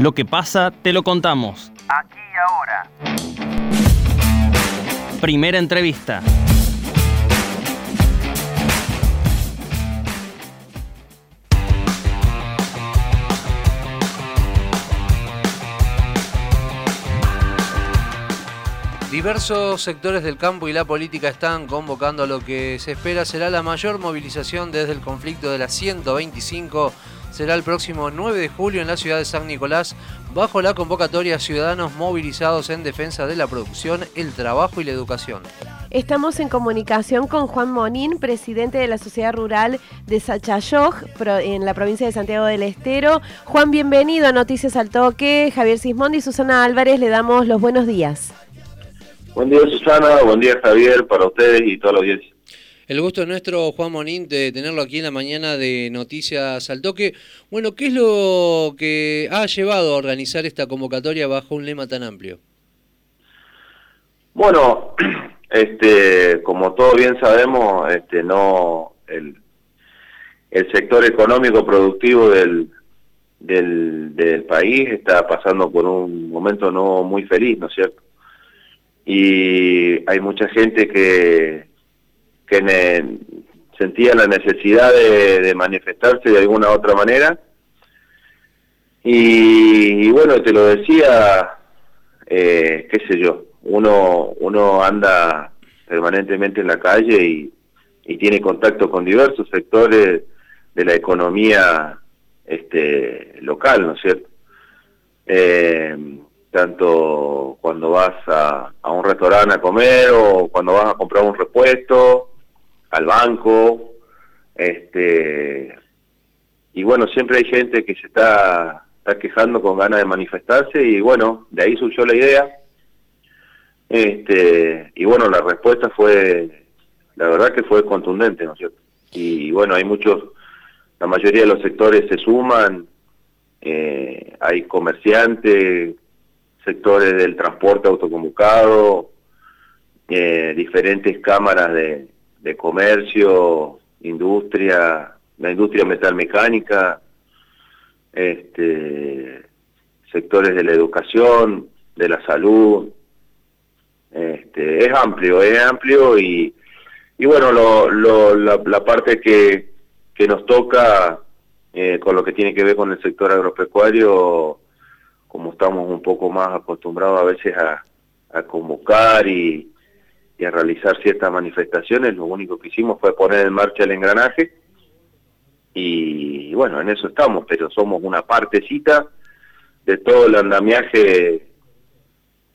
Lo que pasa, te lo contamos. Aquí y ahora. Primera entrevista. Diversos sectores del campo y la política están convocando a lo que se espera será la mayor movilización desde el conflicto de la 125. Será el próximo 9 de julio en la ciudad de San Nicolás, bajo la convocatoria Ciudadanos Movilizados en Defensa de la Producción, el Trabajo y la Educación. Estamos en comunicación con Juan Monín, presidente de la Sociedad Rural de Sachayoj, en la provincia de Santiago del Estero. Juan, bienvenido a Noticias al Toque. Javier Sismondi y Susana Álvarez le damos los buenos días. Buen día Susana, buen día Javier, para ustedes y toda la audiencia. El gusto es nuestro, Juan Monín, de tenerlo aquí en la mañana de Noticias al Toque. Bueno, ¿qué es lo que ha llevado a organizar esta convocatoria bajo un lema tan amplio? Bueno, este, como todos bien sabemos, este, no el, el sector económico productivo del, del, del país está pasando por un momento no muy feliz, ¿no es cierto? y hay mucha gente que, que sentía la necesidad de, manifestarse de alguna otra manera. Y, bueno, te lo decía, eh, qué sé yo, uno, uno anda permanentemente en la calle y, tiene contacto con diversos sectores de la economía este, local, ¿no es cierto? Eh, tanto cuando vas a, un restaurante a comer o cuando vas a comprar un repuesto, al banco, este y bueno, siempre hay gente que se está, está quejando con ganas de manifestarse y bueno, de ahí surgió la idea. Este, y bueno, la respuesta fue, la verdad que fue contundente, ¿no es cierto? Y, bueno, hay muchos, la mayoría de los sectores se suman, eh, hay comerciantes, sectores del transporte autoconvocado, eh, diferentes cámaras de, comercio, industria, la industria metalmecánica, este, sectores de la educación, de la salud. Este, es amplio, es amplio y, y bueno, lo, la, parte que, que nos toca eh, con lo que tiene que ver con el sector agropecuario como estamos un poco más acostumbrados a veces a, convocar y, a realizar ciertas manifestaciones, lo único que hicimos fue poner en marcha el engranaje y, bueno, en eso estamos, pero somos una partecita de todo el andamiaje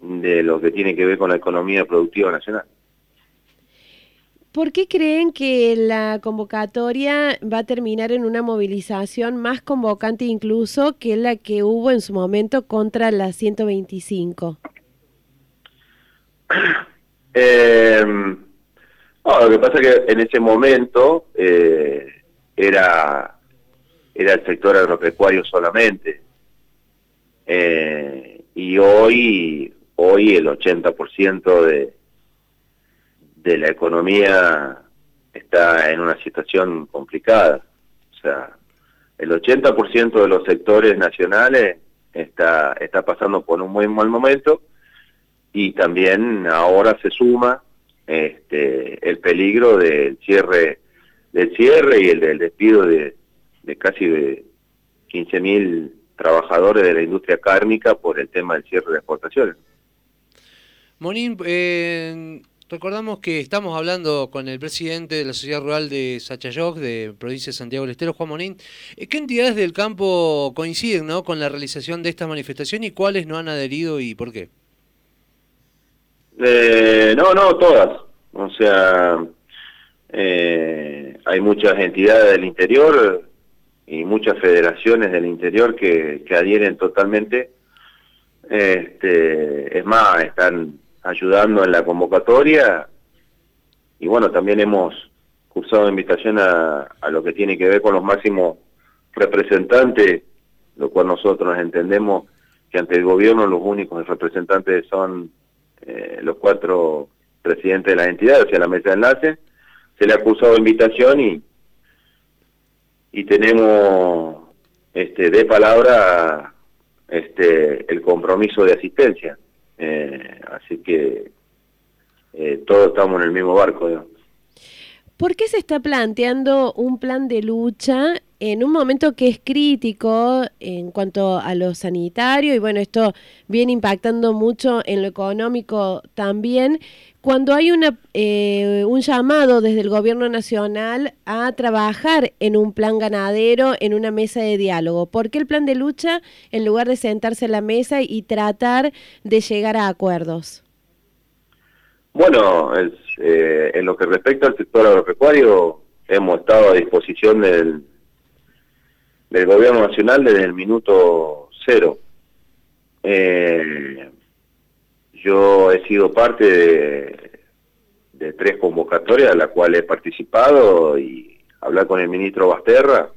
de lo que tiene que ver con la economía productiva nacional. ¿Por qué creen que la convocatoria va a terminar en una movilización más convocante incluso que la que hubo en su momento contra la 125? Eh, lo que pasa es que en ese momento eh, era, era el sector agropecuario solamente. Eh, y hoy, hoy el 80% de de la economía está en una situación complicada. O sea, el 80% de los sectores nacionales está, está pasando por un muy mal momento y también ahora se suma este, el peligro del cierre del cierre y el del despido de, casi de 15.000 trabajadores de la industria cárnica por el tema del cierre de exportaciones. Monín, eh, Recordamos que estamos hablando con el presidente de la Sociedad Rural de Sachayok, de provincia de Santiago del Estero, Juan Monín. Eh, ¿Qué entidades del campo coinciden ¿no? con la realización de esta manifestación y cuáles no han adherido y por qué? Eh, no, no, todas. O sea, eh, hay muchas entidades del interior y muchas federaciones del interior que, que adhieren totalmente. Este, es más, están ayudando en la convocatoria y bueno, también hemos cursado invitación a, a lo que tiene que ver con los máximos representantes, lo cual nosotros entendemos que ante el gobierno los únicos representantes son eh, los cuatro presidentes de las entidades, o sea, la mesa de enlace, se le ha cursado invitación y, y tenemos este, de palabra este, el compromiso de asistencia. Eh, así que eh, todos estamos en el mismo barco. ¿Por qué se está planteando un plan de lucha en un momento que es crítico en cuanto a lo sanitario y bueno, esto viene impactando mucho en lo económico también, cuando hay una, eh, un llamado desde el gobierno nacional a trabajar en un plan ganadero, en una mesa de diálogo? ¿Por qué el plan de lucha en lugar de sentarse en la mesa y tratar de llegar a acuerdos? Bueno, eh, en lo que respecta al sector agropecuario, hemos estado a disposición del, del gobierno nacional desde el minuto cero. Eh, yo he sido parte de, tres convocatorias a las cuales he participado y hablar con el ministro Basterra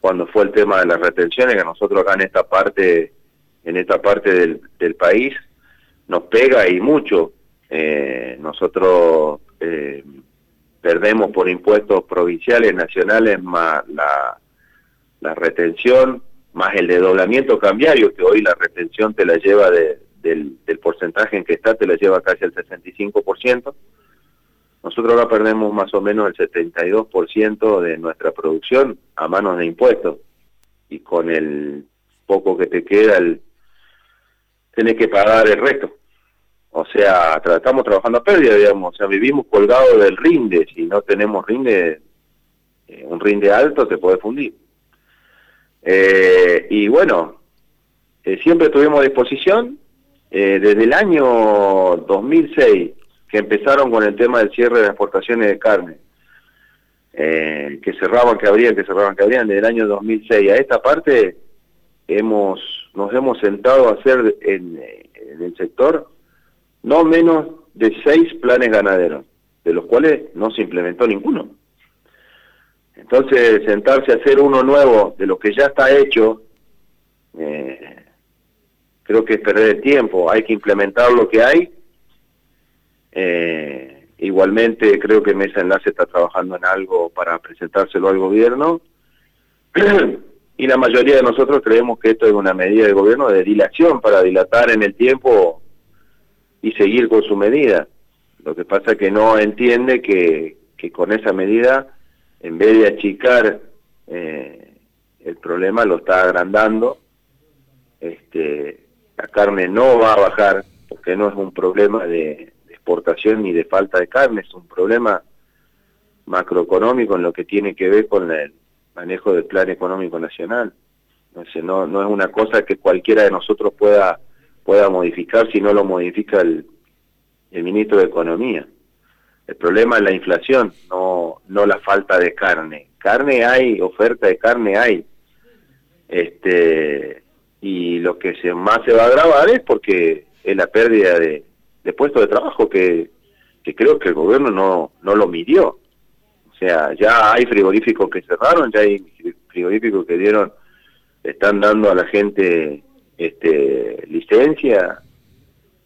cuando fue el tema de las retenciones que nosotros acá en esta parte en esta parte del país nos pega y mucho eh, nosotros eh, perdemos por impuestos provinciales, nacionales, más la, retención, más el desdoblamiento cambiario, que hoy la retención te la lleva del, del porcentaje en que está, te la lleva casi al 65%. Nosotros ahora perdemos más o menos el 72% de nuestra producción a manos de impuestos. Y con el poco que te queda, el, tenés que pagar el resto. O sea, estamos trabajando a pérdida, digamos. O sea, vivimos colgados del rinde. Si no tenemos rinde, eh, un rinde alto te puede fundir. Eh, y bueno, eh, siempre tuvimos disposición. desde el año 2006, que empezaron con el tema del cierre de las exportaciones de carne, que cerraban, que abrían, que cerraban, que abrían, desde el año 2006 a esta parte, hemos nos hemos sentado a hacer en el sector no menos de seis planes ganaderos, de los cuales no se implementó ninguno. Entonces, sentarse a hacer uno nuevo de lo que ya está hecho, eh, creo que es perder el tiempo. Hay que implementar lo que hay. Eh, igualmente, creo que Mesa Enlace está trabajando en algo para presentárselo al gobierno. y la mayoría de nosotros creemos que esto es una medida del gobierno de dilación para dilatar en el tiempo y seguir con su medida. Lo que pasa es que no entiende que, que con esa medida, en vez de achicar eh, el problema, lo está agrandando. Este, la carne no va a bajar porque no es un problema de, exportación ni de falta de carne, es un problema macroeconómico en lo que tiene que ver con el manejo del plan económico nacional. Entonces no, no es una cosa que cualquiera de nosotros pueda pueda modificar si no lo modifica el, el ministro de Economía. El problema es la inflación, no, no la falta de carne. Carne hay, oferta de carne hay. Este, y lo que se, más se va a agravar es porque es la pérdida de, de puestos de trabajo que, que creo que el gobierno no, no lo midió. O sea, ya hay frigoríficos que cerraron, ya hay frigoríficos que dieron, están dando a la gente este, licencia,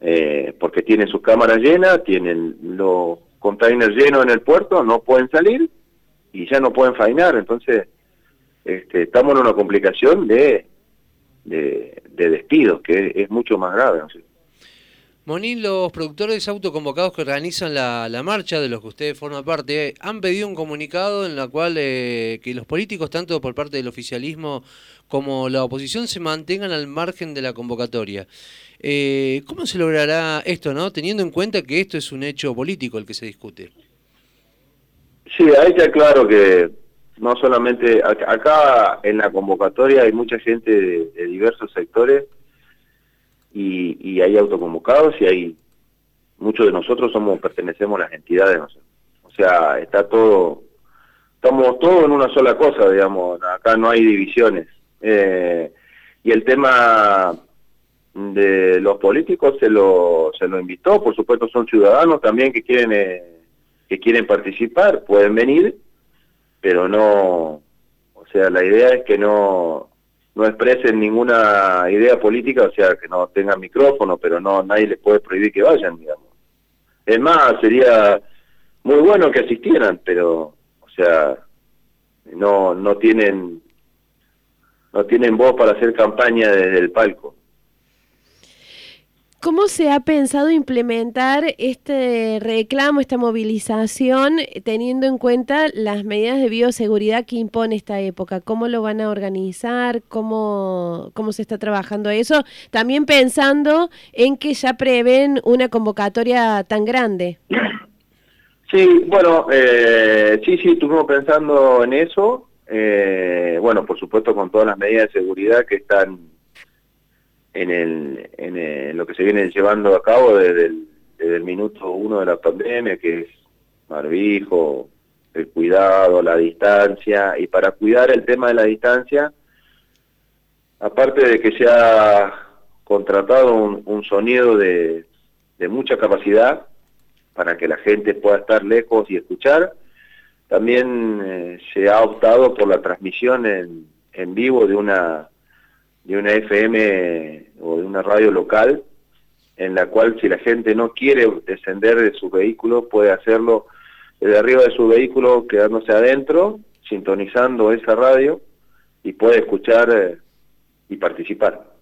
eh, porque tienen sus cámaras llenas, tienen los containers llenos en el puerto, no pueden salir y ya no pueden fainar. Entonces, este, estamos en una complicación de, de, despidos, que es, mucho más grave. Monín, los productores autoconvocados que organizan la, la, marcha, de los que usted forma parte, han pedido un comunicado en la cual eh, que los políticos, tanto por parte del oficialismo como la oposición, se mantengan al margen de la convocatoria. Eh, ¿Cómo se logrará esto, no? teniendo en cuenta que esto es un hecho político el que se discute? Sí, ahí está claro que no solamente acá en la convocatoria hay mucha gente de diversos sectores y, y hay autoconvocados y hay muchos de nosotros somos pertenecemos a las entidades o sea está todo estamos todos en una sola cosa digamos acá no hay divisiones. Eh, y el tema de los políticos se lo se lo invitó por supuesto son ciudadanos también que quieren eh, que quieren participar pueden venir pero no o sea la idea es que no no expresen ninguna idea política, o sea, que no tengan micrófono, pero no nadie les puede prohibir que vayan, digamos. Es más, sería muy bueno que asistieran, pero, o sea, no no tienen no tienen voz para hacer campaña desde el palco. ¿Cómo se ha pensado implementar este reclamo, esta movilización, teniendo en cuenta las medidas de bioseguridad que impone esta época? ¿Cómo lo van a organizar? ¿Cómo, cómo se está trabajando eso? También pensando en que ya prevén una convocatoria tan grande. Sí, bueno, eh, sí, sí, estuvimos pensando en eso. Eh, bueno, por supuesto con todas las medidas de seguridad que están en, el, en lo que se viene llevando a cabo desde el, minuto uno de la pandemia, que es barbijo, el cuidado, la distancia, y para cuidar el tema de la distancia, aparte de que se ha contratado un, sonido de, mucha capacidad para que la gente pueda estar lejos y escuchar, también eh, se ha optado por la transmisión en, en vivo de una de una FM o de una radio local, en la cual si la gente no quiere descender de su vehículo, puede hacerlo desde arriba de su vehículo, quedándose adentro, sintonizando esa radio y puede escuchar eh, y participar.